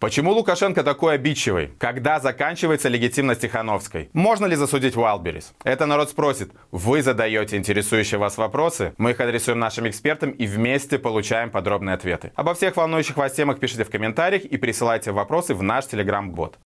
Почему Лукашенко такой обидчивый? Когда заканчивается легитимность Тихановской? Можно ли засудить Уайлдберрис? Это народ спросит. Вы задаете интересующие вас вопросы, мы их адресуем нашим экспертам и вместе получаем подробные ответы. Обо всех волнующих вас темах пишите в комментариях и присылайте вопросы в наш телеграм-бот.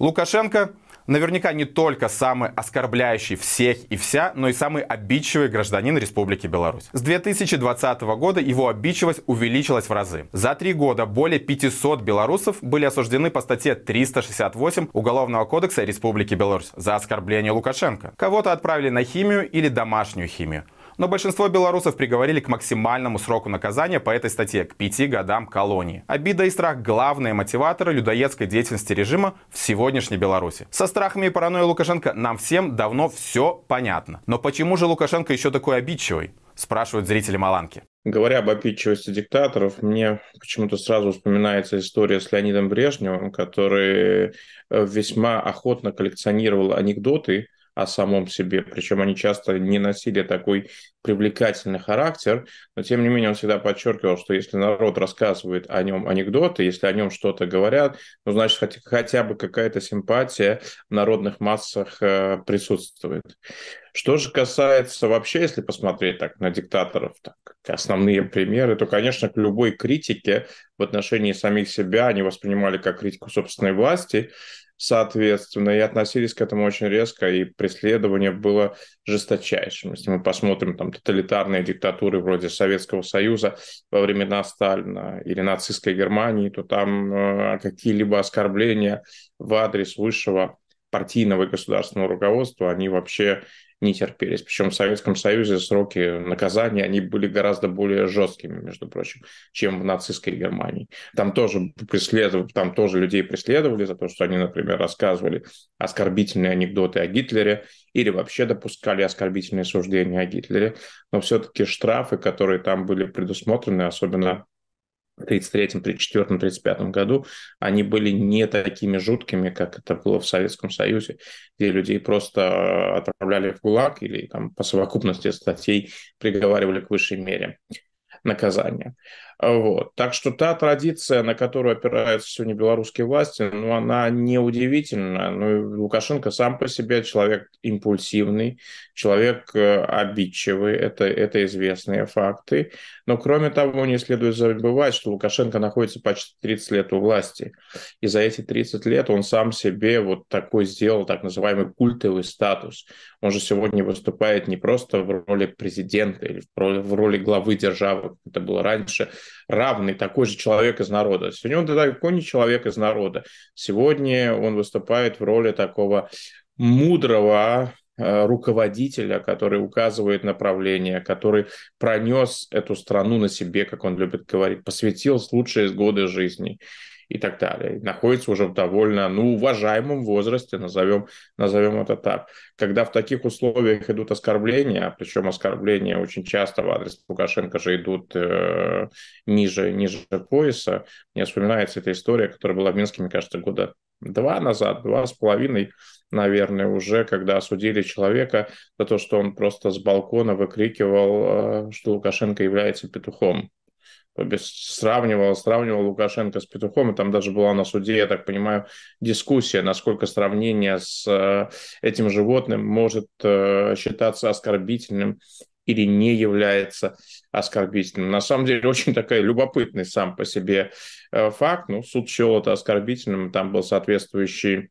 Лукашенко наверняка не только самый оскорбляющий всех и вся, но и самый обидчивый гражданин Республики Беларусь. С 2020 года его обидчивость увеличилась в разы. За три года более 500 белорусов были осуждены по статье 368 Уголовного кодекса Республики Беларусь за оскорбление Лукашенко. Кого-то отправили на химию или домашнюю химию но большинство белорусов приговорили к максимальному сроку наказания по этой статье, к пяти годам колонии. Обида и страх – главные мотиваторы людоедской деятельности режима в сегодняшней Беларуси. Со страхами и паранойей Лукашенко нам всем давно все понятно. Но почему же Лукашенко еще такой обидчивый? Спрашивают зрители Маланки. Говоря об обидчивости диктаторов, мне почему-то сразу вспоминается история с Леонидом Брежневым, который э, весьма охотно коллекционировал анекдоты о самом себе, причем они часто не носили такой привлекательный характер, но тем не менее он всегда подчеркивал, что если народ рассказывает о нем анекдоты, если о нем что-то говорят, ну, значит, хотя, хотя бы какая-то симпатия в народных массах э, присутствует. Что же касается вообще, если посмотреть так на диктаторов, так, основные примеры, то, конечно, к любой критике в отношении самих себя они воспринимали как критику собственной власти, соответственно, и относились к этому очень резко, и преследование было жесточайшим. Если мы посмотрим там тоталитарные диктатуры вроде Советского Союза во времена Сталина или нацистской Германии, то там э, какие-либо оскорбления в адрес высшего партийного и государственного руководства, они вообще не терпелись. Причем в Советском Союзе сроки наказания, они были гораздо более жесткими, между прочим, чем в нацистской Германии. Там тоже преследовали, там тоже людей преследовали за то, что они, например, рассказывали оскорбительные анекдоты о Гитлере или вообще допускали оскорбительные суждения о Гитлере. Но все-таки штрафы, которые там были предусмотрены, особенно 1933, 1934, 1935 году, они были не такими жуткими, как это было в Советском Союзе, где людей просто э, отправляли в ГУЛАГ или там, по совокупности статей приговаривали к высшей мере наказания. Вот. Так что та традиция, на которую опираются сегодня белорусские власти, ну, она не удивительна. Ну, Лукашенко сам по себе человек импульсивный, человек э, обидчивый, это, это известные факты. Но, кроме того, не следует забывать, что Лукашенко находится почти 30 лет у власти. И за эти 30 лет он сам себе вот такой сделал так называемый культовый статус. Он же сегодня выступает не просто в роли президента или в роли, в роли главы державы, как это было раньше, равный такой же человек из народа. Сегодня он далеко не человек из народа. Сегодня он выступает в роли такого мудрого э, руководителя, который указывает направление, который пронес эту страну на себе, как он любит говорить, посвятил лучшие годы жизни и так далее. Находится уже в довольно ну, уважаемом возрасте, назовем, назовем это так. Когда в таких условиях идут оскорбления, причем оскорбления очень часто в адрес Лукашенко же идут э, ниже, ниже пояса, мне вспоминается эта история, которая была в Минске, мне кажется, года два назад, два с половиной, наверное, уже, когда осудили человека за то, что он просто с балкона выкрикивал, э, что Лукашенко является петухом сравнивал, сравнивал Лукашенко с Петухом, и там даже была на суде, я так понимаю, дискуссия, насколько сравнение с э, этим животным может э, считаться оскорбительным или не является оскорбительным. На самом деле очень такой любопытный сам по себе э, факт. Ну, суд счел это оскорбительным, там был соответствующий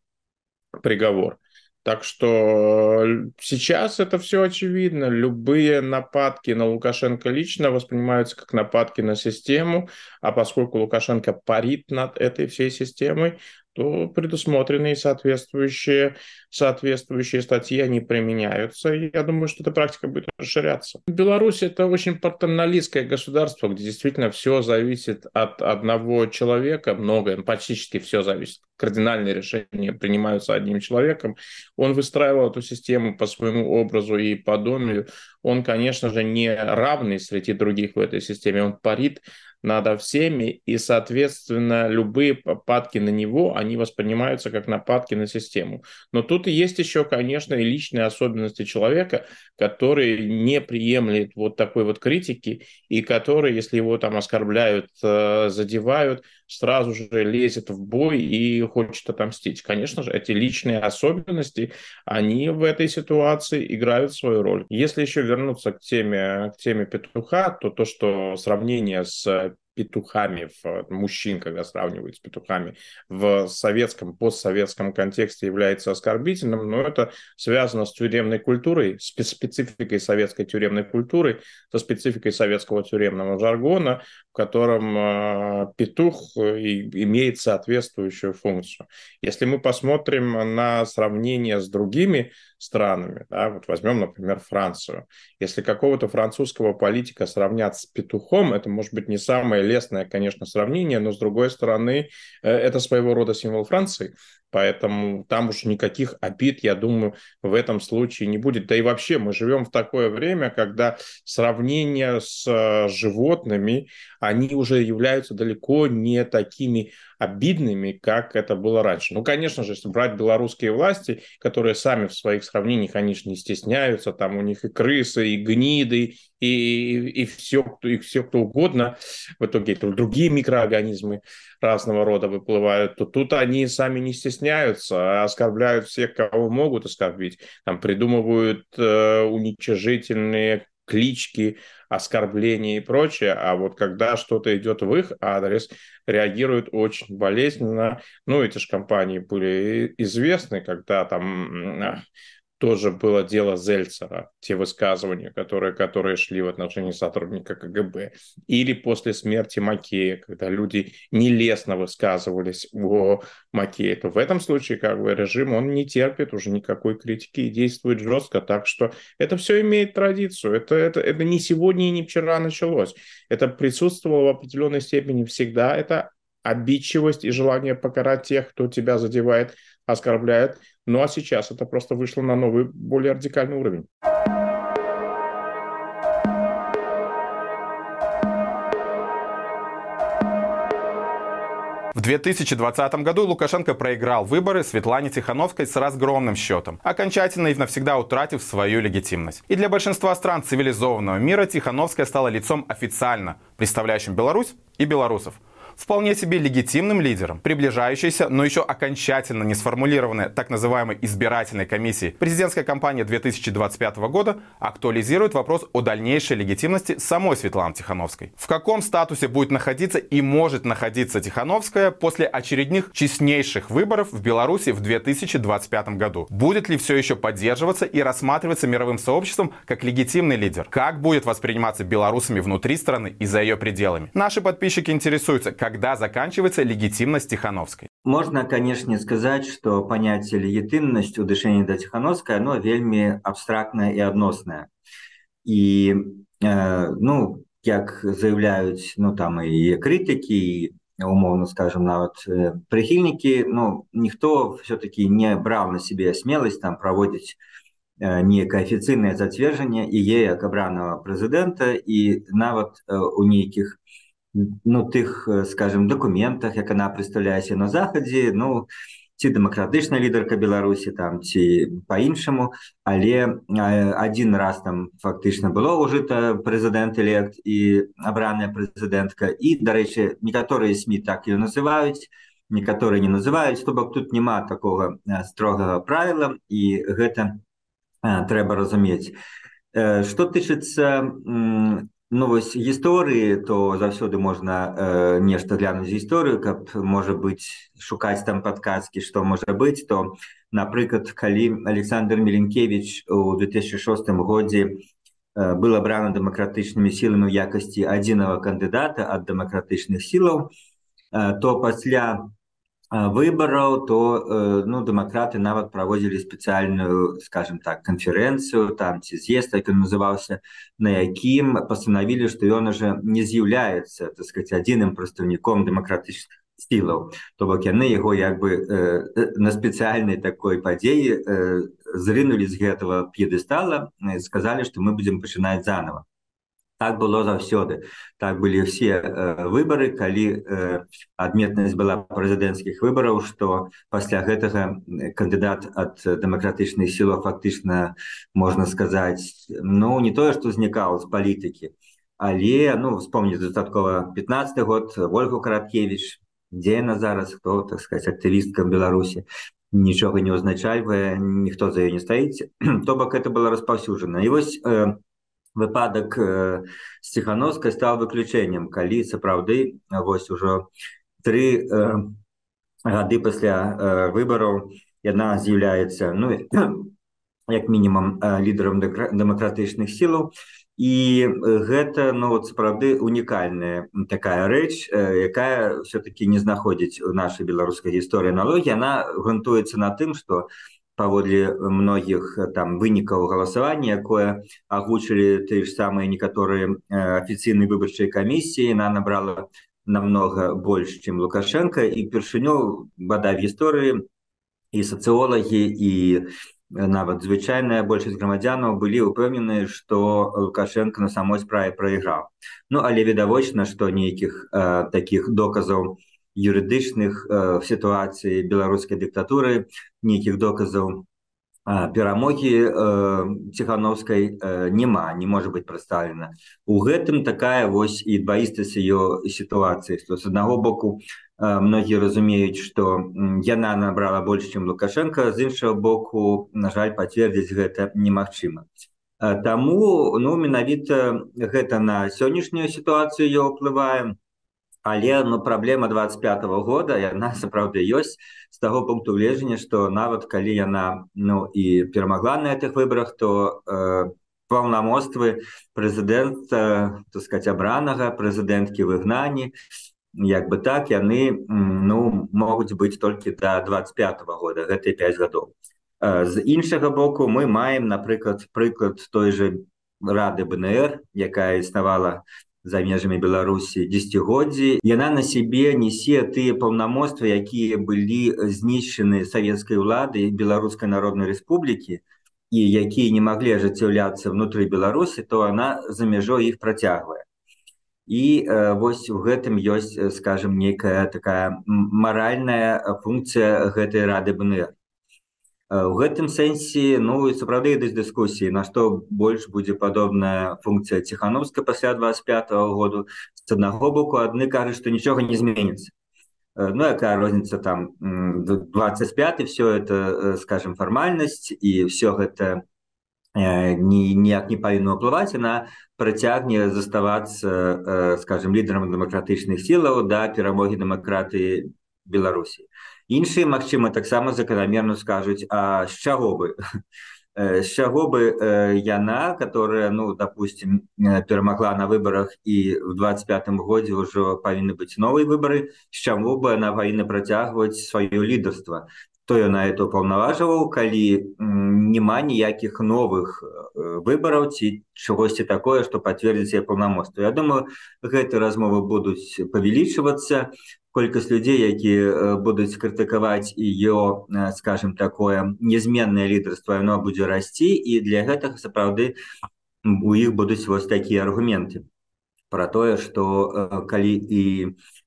приговор. Так что э, сейчас это все очевидно. Любые нападки на Лукашенко лично воспринимаются как нападки на систему, а поскольку Лукашенко парит над этой всей системой, то предусмотренные соответствующие, соответствующие статьи, они применяются. И я думаю, что эта практика будет расширяться. Беларусь – это очень паттерналистское государство, где действительно все зависит от одного человека, многое, почти все зависит. Кардинальные решения принимаются одним человеком. Он выстраивал эту систему по своему образу и подобию. Он, конечно же, не равный среди других в этой системе. Он парит над всеми, и, соответственно, любые нападки на него, они воспринимаются как нападки на систему. Но тут есть еще, конечно, и личные особенности человека, который не приемлет вот такой вот критики, и который, если его там оскорбляют, э, задевают, сразу же лезет в бой и хочет отомстить. Конечно же, эти личные особенности, они в этой ситуации играют свою роль. Если еще вернуться к теме, к теме петуха, то то, что сравнение с петухами, в, мужчин, когда сравнивают с петухами, в советском, постсоветском контексте является оскорбительным, но это связано с тюремной культурой, с спецификой советской тюремной культуры, со спецификой советского тюремного жаргона, в котором э, петух имеет соответствующую функцию. Если мы посмотрим на сравнение с другими странами. Да? Вот возьмем, например, Францию. Если какого-то французского политика сравнять с петухом, это может быть не самое лестное, конечно, сравнение, но с другой стороны, э, это своего рода символ Франции. Поэтому там уж никаких обид, я думаю, в этом случае не будет. Да и вообще мы живем в такое время, когда сравнения с э, животными, они уже являются далеко не такими обидными, как это было раньше. Ну, конечно же, если брать белорусские власти, которые сами в своих сравнениях, они же не стесняются, там у них и крысы, и гниды, и, и, все, и все, кто угодно, в итоге это другие микроорганизмы разного рода выплывают, то тут они сами не стесняются, а оскорбляют всех, кого могут оскорбить, там придумывают э, уничижительные клички, оскорбления и прочее, а вот когда что-то идет в их адрес, реагируют очень болезненно. Ну, эти же компании были известны, когда там тоже было дело Зельцера, те высказывания, которые, которые шли в отношении сотрудника КГБ. Или после смерти Макея, когда люди нелестно высказывались о Макее, то в этом случае как бы режим, он не терпит уже никакой критики и действует жестко. Так что это все имеет традицию. Это, это, это не сегодня и не вчера началось. Это присутствовало в определенной степени всегда. Это обидчивость и желание покарать тех, кто тебя задевает, оскорбляет. Ну а сейчас это просто вышло на новый, более радикальный уровень. В 2020 году Лукашенко проиграл выборы Светлане Тихановской с разгромным счетом, окончательно и навсегда утратив свою легитимность. И для большинства стран цивилизованного мира Тихановская стала лицом официально, представляющим Беларусь и белорусов вполне себе легитимным лидером, приближающейся, но еще окончательно не сформулированной так называемой избирательной комиссии президентская кампания 2025 года актуализирует вопрос о дальнейшей легитимности самой Светланы Тихановской. В каком статусе будет находиться и может находиться Тихановская после очередных честнейших выборов в Беларуси в 2025 году? Будет ли все еще поддерживаться и рассматриваться мировым сообществом как легитимный лидер? Как будет восприниматься белорусами внутри страны и за ее пределами? Наши подписчики интересуются, когда заканчивается легитимность Тихановской? Можно, конечно, сказать, что понятие легитимность у дышения до Тихановской, оно вельми абстрактное и адносное. И, э, ну, как заявляют, ну, там и критики, и умовно скажем, нават э, прихильники, ну, никто все-таки не брал на себе смелость там проводить э, некае афіцыйнае зацверджанне і е як абранага прэзідэнта і нават э, у нейкіх ну тых скажем документах як она представляецца на захадзе ну ці дэмакратычная лідарка беларусі там ці по-іншаму але один раз там фактычна было ўжыта прэзідэнт элект і абраная прэзідэнтка і дарэчы некаторыя сМ так і называюць некаторыя не называюць то бок тут няма такого строгага правіла і гэта трэба разумець что тычыцца Ну вось гісторыі то заўсёды можна э, нешта глянуць гісторыю каб можа быць шукаць там падказкі што можа быць то напрыклад калі александр меленкевич у 2006 годзе э, был абрана дэмакратычнымі сіламі ў якасці адзінага кандыдата ад дэмакратычных сілаў э, то пасля выбораў то э, ну дэмакраты нават праводзілі спецыяльную скажем так канферэнцыю там ці з'езд так ён называўся на якім пастанавілі што ён уже не з'яўляецца так сказать адзіным прадстаўніком дэмакратычных сілаў то бок яны яго як бы э, на спецыяльнай такой падзеі э, зрынулі з гэтага п'едыстала сказалі што мы будзем пачынаць заново так было заўсёды так былі все э, выборы калі э, адметнасць была прэзідэнцкіх выбараў что пасля гэтага кандыдат ад дэмакратычных сілаў фактычна можна сказаць ну не тое что знікаў з палітыкі але ну вспомніць дастаткова 15 год ольгу караткевич дзе яна зараз хто так сказать актывісткам беларусі нічога не ўзначальвае ніхто за ее не стаіць то бок это было распаўсюджана і вось э, выпадак э, з ціхановскай стаў выключэннем калі сапраўды вось ужо тры э, гады пасля э, выбараў яна з'яўляецца ну як мінімум э, лідарам дэмакратычных сілаў і гэта ну вот сапраўды унікальная такая рэч э, якая все-таки не знаходзіць у нашай беларускай гісторыі аналогіі. Она грунтуецца на тым что у паводле многіх э, там вынікаў галасавання якое агучылі ты ж самыя некаторыя э, афіцыйнай выбарчай камісіі на набрала намного больш чым лукашенко. І першыню бада гісторыі і сацыолагі і э, нават звычайная большасць грамадзянаў былі ўпэўненыя што лукашенко на самой справе прайграў ну але відавочна што нейкіх э, таких доказаў не юрыдычных э, сітуацый беларускай дыктатуры нейкіх доказаў э, перамогі э, ціхановскай э, няма не можа быть прадстаўлена у гэтым такая вось і дваістасць ее сітуацыі што з аднаго боку э, многія разумеюць што яна набрала больш чым лукашенко з іншага боку на жаль пацвердзіць гэта немагчыма. Э, Таму ну менавіта гэта на сённяшнюю сітуацыю ее ўплываем але ну праблема 25 -го года яна сапраўды ёсць з таго пункту гледжання што нават калі яна ну і перамагла на гэтых выбарах то э, паўнамоствы прэзідэнт то сказать абранага прэзідэнткі выгнані як бы так яны ну могуць быць толькі до 25 -го года гэтай 5 гадоў. Э, з іншага боку мы маем напрыклад прыклад той же рады бнр якая існавала за межамі беларусі десятгоддзі яна на сябе несе тыя паўнамоцтвы якія былі знішчаны савецкай улады беларускай народнай рэспублікі і якія не маглі ажыццяўляцца внутры беларусі то она за мяжой іх працягвае. І э, вось у гэтым ёсць скажем нейкая такая маральная функцыя гэтай рады бнр у гэтым сэнсе ну сапраўды ідуць дыскусіі на што больш будзе падобная функція ціхановска пасля 25 -го году з аднаго боку адны кажуць што нічога не зменіцца ну якая розніца там 25 все это скажем фармальнасць і все гэта ніяк не павінна ўплываць на працягне заставацца скажем лідарам дэмакратычных сілаў да перамогі дэмакратыі беларусі іншыя магчыма таксама заканамерна скажуць а з чаго бы з чаго бы яна которая ну допустим перамагла на выборах і в 25 годзе ўжо павінны быць новыя выборы з чаму бы она павінна працягваць сваё лідарства То яна это паўнаважваў калі няма ніякіх новых выбораў ці чагосьці такое что пацвердзіць паўнамоцтва Я думаю гэты размовы будуць павялічвацца колькасць людзей якія э, будуць крытыкаваць ее э, скажем такое нязменнае лідарства оно будзе расці і для гэтага сапраўды у іх будуць вось такія аргументы про тое что э, калі і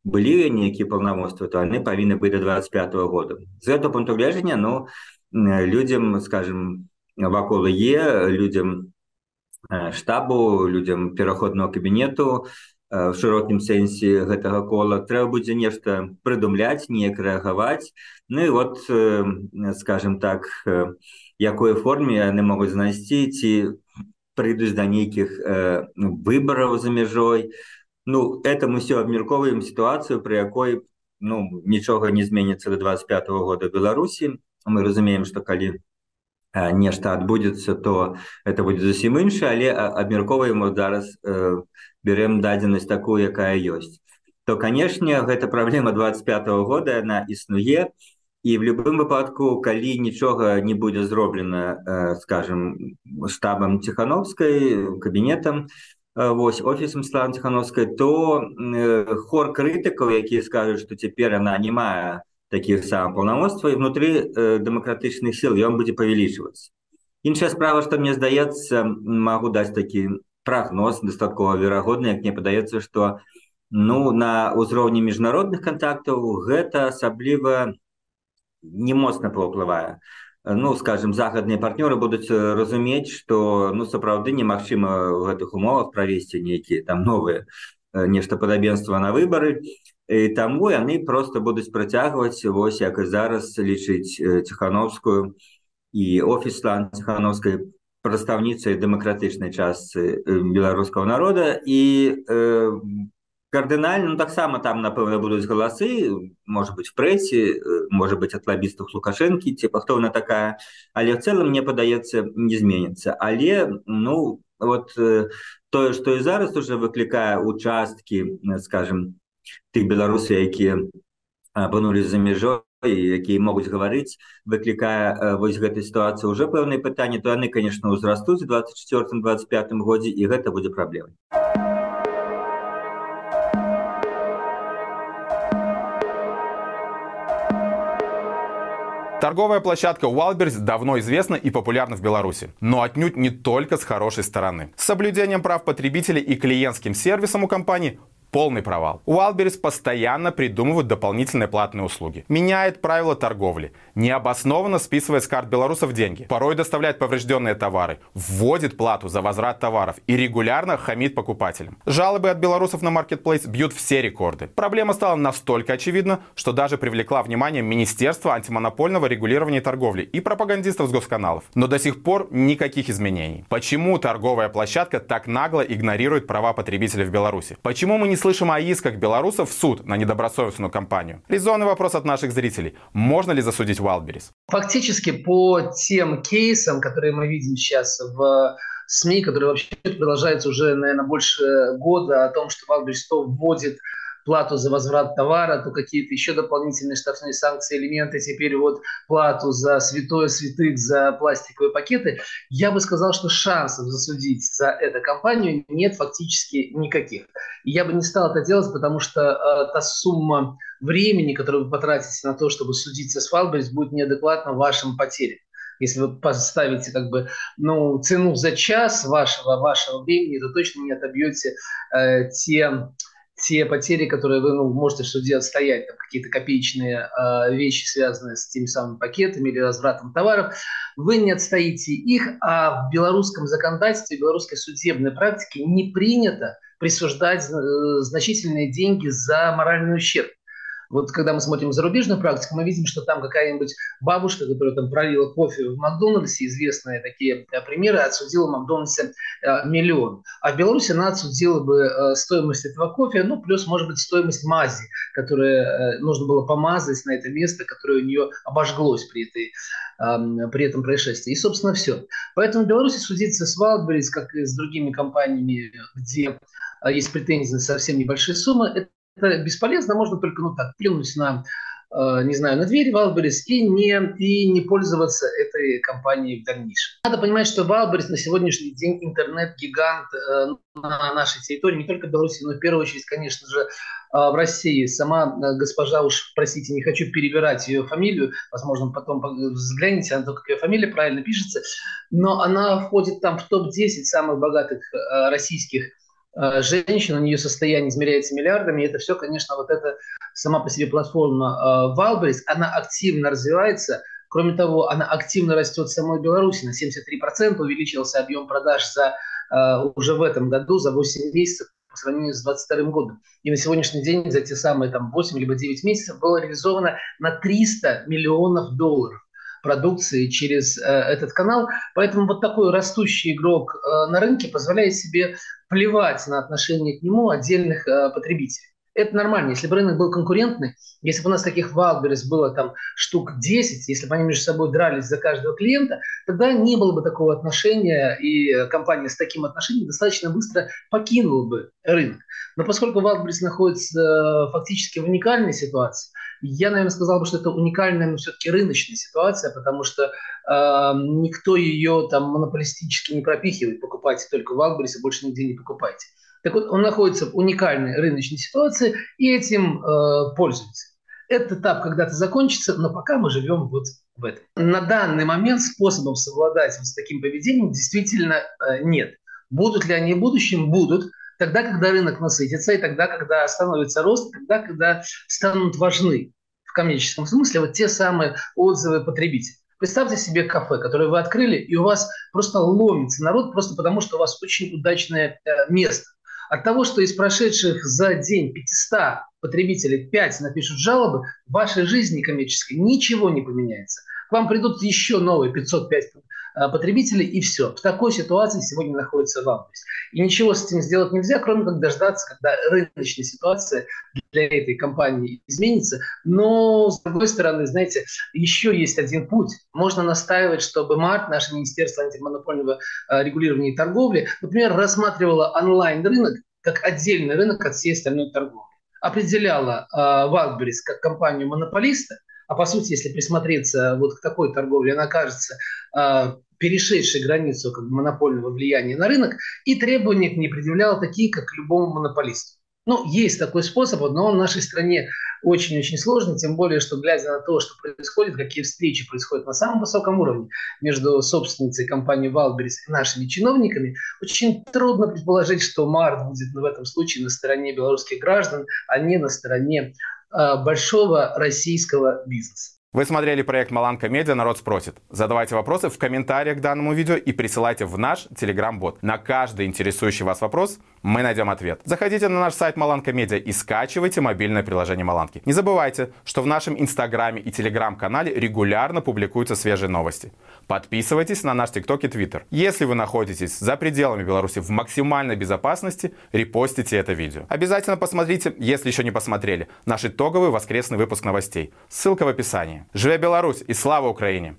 былі нейкія паўнамоцтвы то яны павінны быць до 25 -го года. З этого пункту гледжання но людям скажем вакол е людям штабу людям пераходного кабінету в шырокім сэнсе гэтага кола трэба будзе нешта прыдумляць неяк рэагаваць. Ну і вот скажем так якой форме яны могуць знайсці ці прыйдуць да нейкіх выбараў за мяжой Ну это мы все абмярковаем сітуацыю пры якой ну нічога не зменіцца до 25 -го года беларусі мы разумеем что калі нешта адбудзецца то это будзе зусім інша але абмярковаем зараз у берем дадзенасць такую якая ёсць то канешне гэта праблема 25 -го года она існуе і в любым выпадку калі нічога не будзе зроблена э, скажем штабам ціхановскай кабінетам э, вось офісам слава ціхановскай то э, хор крытыкаў якія скажуць што цяпер она не мае таких сам паўнамоцтва і внутры дэмакратычных сил ён будзе павялічвацца іншая справа што мне здаецца магу даць такі прагноз дастаткова верагодны як мне падаецца што ну на ўзроўні міжнародных кантактаў гэта асабліва не моцна паўплывае. Ну скажем загадныя партнёры будуць разумець што ну сапраўды немагчыма ў гэтых умовах правесці нейкія там новыя нешта падабенства на выбары. І таму яны просто будуць працягваць вось як і зараз лічыць ціхановскую і офіслан ціхановскай прадстаўніцай дэмакратычнай частцы беларускага народа. І э, кардынальна ну, таксама там напэўна будуць галасы может быть в прэсе можа быть от лабістах лукашэнкі ці пахтоўна такая. Але в цэлым мне падаецца не зменіцца але ну вот тое што і зараз уже выклікае участкі скажем тых беларусаў якія апынулі за мяжой якія могуць гаварыць выклікае вось гэтай сітуацыі уже пэўныя пытанні то яны конечно ўзрастуць 24 25 годзе і гэта будзе праблемай Торговая площадка Wildberries давно известна и популярна в Беларуси, но отнюдь не только с хорошей стороны. С соблюдением прав потребителей и клиентским сервисом у компании Полный провал. Wildberries постоянно придумывают дополнительные платные услуги. Меняет правила торговли. Необоснованно списывает с карт белорусов деньги. Порой доставляет поврежденные товары. Вводит плату за возврат товаров. И регулярно хамит покупателям. Жалобы от белорусов на Marketplace бьют все рекорды. Проблема стала настолько очевидна, что даже привлекла внимание Министерства антимонопольного регулирования торговли и пропагандистов с госканалов. Но до сих пор никаких изменений. Почему торговая площадка так нагло игнорирует права потребителей в Беларуси? Почему мы не слышим о исках белорусов в суд на недобросовестную компанию. Резонный вопрос от наших зрителей. Можно ли засудить Wildberries? Фактически по тем кейсам, которые мы видим сейчас в СМИ, которые вообще продолжаются уже, наверное, больше года, о том, что Wildberries то вводит плату за возврат товара, то какие-то еще дополнительные штрафные санкции, элементы, теперь вот плату за святое святых, за пластиковые пакеты, я бы сказал, что шансов засудить за эту компанию нет фактически никаких. И я бы не стал это делать, потому что э, та сумма времени, которую вы потратите на то, чтобы судиться с Фалберис, будет неадекватна вашим потерям если вы поставите как бы ну цену за час вашего вашего времени, то точно не отобьете э, те те потери, которые вы ну, можете в суде отстоять, там, какие-то копеечные э, вещи, связанные с теми самыми пакетами или возвратом товаров, вы не отстоите их, а в белорусском законодательстве, в белорусской судебной практике не принято присуждать э, значительные деньги за моральный ущерб. Вот когда мы смотрим зарубежную практику, мы видим, что там какая-нибудь бабушка, которая там пролила кофе в Макдональдсе, известные такие э, примеры, отсудила Макдональдсе э, миллион. А в Беларуси она отсудила бы э, стоимость этого кофе, ну, плюс, может быть, стоимость мази, которую нужно было помазать на это место, которое у нее обожглось при, этой, при этом происшествии. И, собственно, все. Поэтому в Беларуси судиться с Wildberries, как и с другими компаниями, где есть претензии на совсем небольшие суммы, это это бесполезно, можно только, ну так, плюнуть на, э, не знаю, на дверь Валберис и не, и не пользоваться этой компанией в дальнейшем. Надо понимать, что Валберис на сегодняшний день интернет-гигант э, на нашей территории, не только в Беларуси, но в первую очередь, конечно же, э, в России. Сама госпожа, уж простите, не хочу перебирать ее фамилию, возможно, потом взгляните на то, как ее фамилия правильно пишется, но она входит там в топ-10 самых богатых российских женщин, у нее состояние измеряется миллиардами, и это все, конечно, вот эта сама по себе платформа Wildberries, она активно развивается, кроме того, она активно растет в самой Беларуси, на 73% увеличился объем продаж за, э, уже в этом году, за 8 месяцев по сравнению с 2022 годом. И на сегодняшний день за те самые там, 8 либо 9 месяцев было реализовано на 300 миллионов долларов продукции через э, этот канал. Поэтому вот такой растущий игрок э, на рынке позволяет себе плевать на отношение к нему отдельных э, потребителей. Это нормально. Если бы рынок был конкурентный, если бы у нас таких Wildberries было там штук 10, если бы они между собой дрались за каждого клиента, тогда не было бы такого отношения, и компания с таким отношением достаточно быстро покинула бы рынок. Но поскольку Wildberries находится э, фактически в уникальной ситуации, я, наверное, сказал бы, что это уникальная, но все-таки рыночная ситуация, потому что э, никто ее там монополистически не пропихивает. Покупайте только Wildberries и больше нигде не покупайте. Так вот, он находится в уникальной рыночной ситуации и этим э, пользуется. Этот этап когда-то закончится, но пока мы живем вот в этом. На данный момент способов совладать вот с таким поведением действительно э, нет. Будут ли они в будущем? Будут. Тогда, когда рынок насытится, и тогда, когда остановится рост, тогда, когда станут важны в коммерческом смысле вот те самые отзывы потребителей. Представьте себе кафе, которое вы открыли, и у вас просто ломится народ, просто потому что у вас очень удачное э, место. От того, что из прошедших за день 500 потребителей 5 напишут жалобы, в вашей жизни коммерческой ничего не поменяется. К вам придут еще новые 505 Э, потребителей, и все. В такой ситуации сегодня находится Валберис. И ничего с этим сделать нельзя, кроме как дождаться, когда рыночная ситуация для этой компании изменится. Но, с другой стороны, знаете, еще есть один путь. Можно настаивать, чтобы МАРТ, наше Министерство антимонопольного э, регулирования и торговли, например, рассматривало онлайн-рынок как отдельный рынок от всей остальной торговли. Определяла э, Валберис как компанию-монополиста, а по сути, если присмотреться вот к такой торговле, она кажется э, перешедшей границу как бы, монопольного влияния на рынок, и требования к ней предъявляла такие, как к любому монополисту. Ну, есть такой способ, но он в нашей стране очень-очень сложный, тем более, что глядя на то, что происходит, какие встречи происходят на самом высоком уровне между собственницей компании Wildberries и нашими чиновниками, очень трудно предположить, что МАРТ будет в этом случае на стороне белорусских граждан, а не на стороне большого российского бизнеса. Вы смотрели проект Маланка Медиа «Народ спросит». Задавайте вопросы в комментариях к данному видео и присылайте в наш телеграм-бот. На каждый интересующий вас вопрос мы найдем ответ. Заходите на наш сайт Маланка Медиа и скачивайте мобильное приложение Маланки. Не забывайте, что в нашем инстаграме и телеграм-канале регулярно публикуются свежие новости. Подписывайтесь на наш тикток и твиттер. Если вы находитесь за пределами Беларуси в максимальной безопасности, репостите это видео. Обязательно посмотрите, если еще не посмотрели, наш итоговый воскресный выпуск новостей. Ссылка в описании. Живе Беларусь и слава Украине!